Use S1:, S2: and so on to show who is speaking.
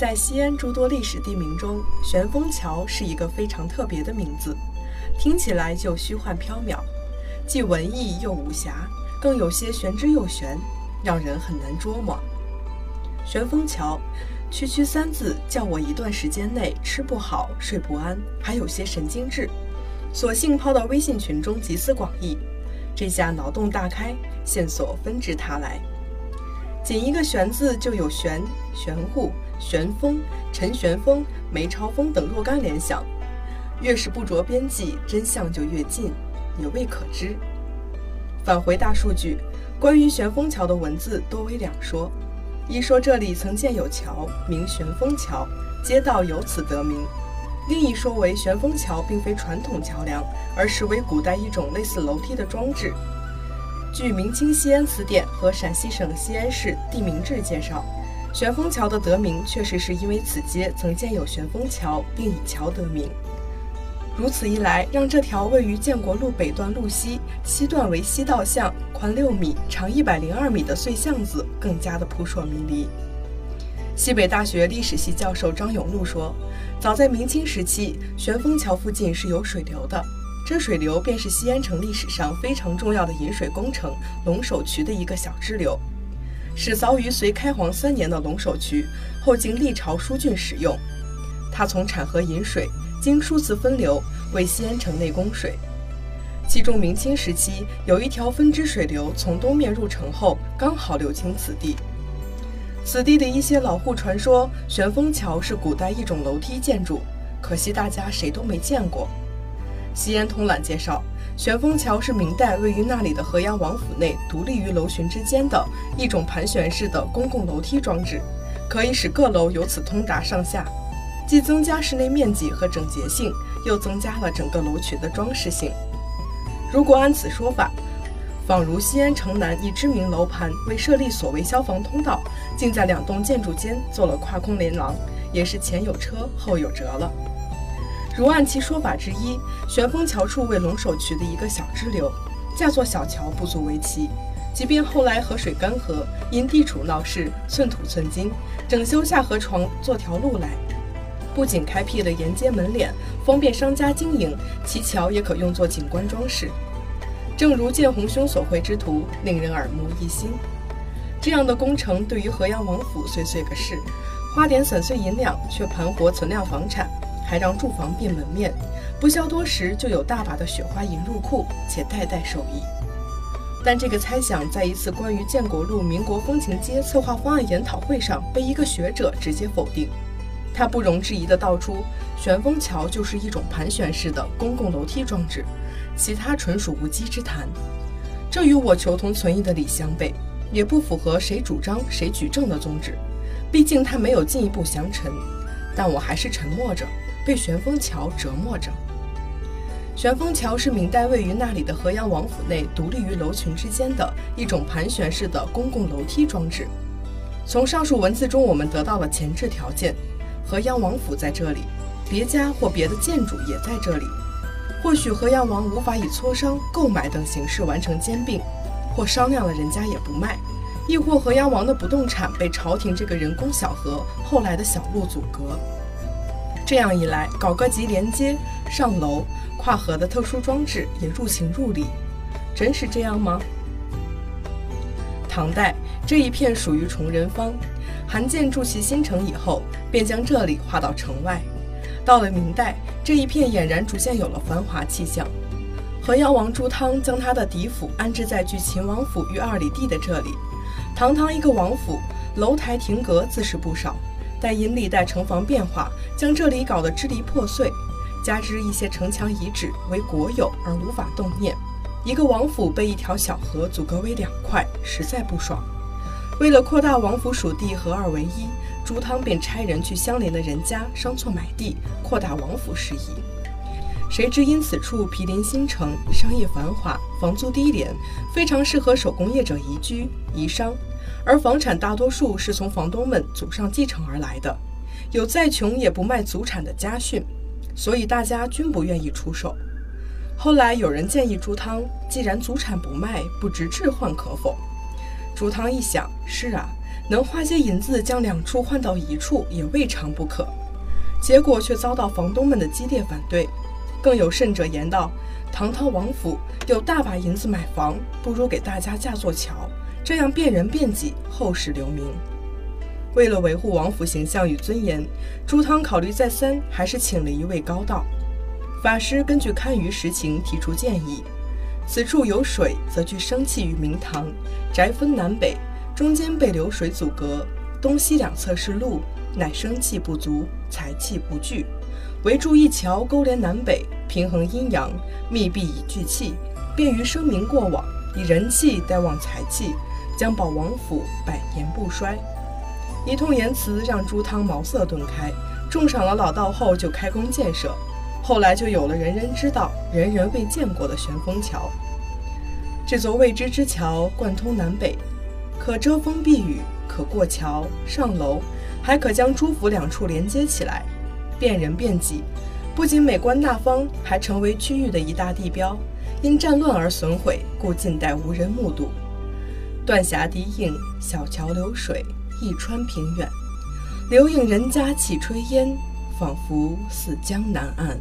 S1: 在西安诸多历史地名中，玄风桥是一个非常特别的名字，听起来就虚幻缥缈，既文艺又武侠，更有些玄之又玄，让人很难捉摸。玄风桥，区区三字，叫我一段时间内吃不好、睡不安，还有些神经质，索性抛到微信群中集思广益，这下脑洞大开，线索纷至沓来。仅一个“玄”字，就有玄、玄乎、玄风、陈玄风、梅超风等若干联想。越是不着边际，真相就越近，也未可知。返回大数据，关于玄风桥的文字多为两说：一说这里曾建有桥，名玄风桥，街道由此得名；另一说为玄风桥并非传统桥梁，而是为古代一种类似楼梯的装置。据《明清西安词典》和陕西省西安市地名志介绍，玄风桥的得名确实是因为此街曾建有玄风桥，并以桥得名。如此一来，让这条位于建国路北段路西、西段为西道巷、宽六米、长一百零二米的碎巷子更加的扑朔迷离。西北大学历史系教授张永禄说，早在明清时期，玄风桥附近是有水流的。这水流便是西安城历史上非常重要的引水工程龙首渠的一个小支流，始凿于隋开皇三年的龙首渠，后经历朝疏浚使用。它从产河引水，经数次分流，为西安城内供水。其中明清时期有一条分支水流从东面入城后，刚好流经此地。此地的一些老户传说，玄风桥是古代一种楼梯建筑，可惜大家谁都没见过。西安通览介绍，玄风桥是明代位于那里的河阳王府内独立于楼群之间的一种盘旋式的公共楼梯装置，可以使各楼由此通达上下，既增加室内面积和整洁性，又增加了整个楼群的装饰性。如果按此说法，仿如西安城南一知名楼盘为设立所谓消防通道，竟在两栋建筑间做了跨空连廊，也是前有车后有辙了。如按其说法之一，玄风桥处为龙首渠的一个小支流，架座小桥不足为奇。即便后来河水干涸，因地处闹市，寸土寸金，整修下河床做条路来，不仅开辟了沿街门脸，方便商家经营，其桥也可用作景观装饰。正如建宏兄所绘之图，令人耳目一新。这样的工程对于河阳王府虽碎个事，花点散碎银两，却盘活存量房产。还让住房变门面，不消多时就有大把的雪花银入库，且代代受益。但这个猜想在一次关于建国路民国风情街策划方案研讨会上被一个学者直接否定。他不容置疑地道出，旋风桥就是一种盘旋式的公共楼梯装置，其他纯属无稽之谈。这与我求同存异的理相悖，也不符合谁主张谁举证的宗旨。毕竟他没有进一步详陈，但我还是沉默着。被玄风桥折磨着。玄风桥是明代位于那里的河阳王府内独立于楼群之间的一种盘旋式的公共楼梯装置。从上述文字中，我们得到了前置条件：河阳王府在这里，别家或别的建筑也在这里。或许河阳王无法以磋商、购买等形式完成兼并，或商量了人家也不卖，亦或河阳王的不动产被朝廷这个人工小河后来的小路阻隔。这样一来，搞个集连接、上楼、跨河的特殊装置也入情入理，真是这样吗？唐代这一片属于崇仁坊，韩建筑其新城以后，便将这里划到城外。到了明代，这一片俨然逐渐有了繁华气象。河阳王朱汤将他的嫡府安置在距秦王府约二里地的这里，堂堂一个王府，楼台亭阁自是不少。但因历代城防变化，将这里搞得支离破碎，加之一些城墙遗址为国有而无法动念，一个王府被一条小河阻隔为两块，实在不爽。为了扩大王府属地，合二为一，朱汤便差人去相邻的人家商错买地，扩大王府事宜。谁知因此处毗邻新城，商业繁华，房租低廉，非常适合手工业者移居移商。而房产大多数是从房东们祖上继承而来的，有再穷也不卖祖产的家训，所以大家均不愿意出售。后来有人建议朱汤，既然祖产不卖，不知置换可否？朱汤一想，是啊，能花些银子将两处换到一处也未尝不可。结果却遭到房东们的激烈反对。更有甚者言道：“堂堂王府有大把银子买房，不如给大家架座桥，这样便人便己，后世留名。”为了维护王府形象与尊严，朱汤考虑再三，还是请了一位高道法师，根据堪舆实情提出建议：此处有水，则聚生气与明堂；宅分南北，中间被流水阻隔，东西两侧是路，乃生气不足，财气不聚。围筑一桥，勾连南北，平衡阴阳，密闭以聚气，便于声名过往，以人气代旺财气，将保王府百年不衰。一通言辞让朱汤茅塞顿开，重赏了老道后就开工建设，后来就有了人人知道、人人未见过的悬风桥。这座未知之桥贯通南北，可遮风避雨，可过桥上楼，还可将朱府两处连接起来，便人便己。不仅美观大方，还成为区域的一大地标。因战乱而损毁，故近代无人目睹。断霞低映，小桥流水。一川平远，留影人家起炊烟，仿佛似江南岸。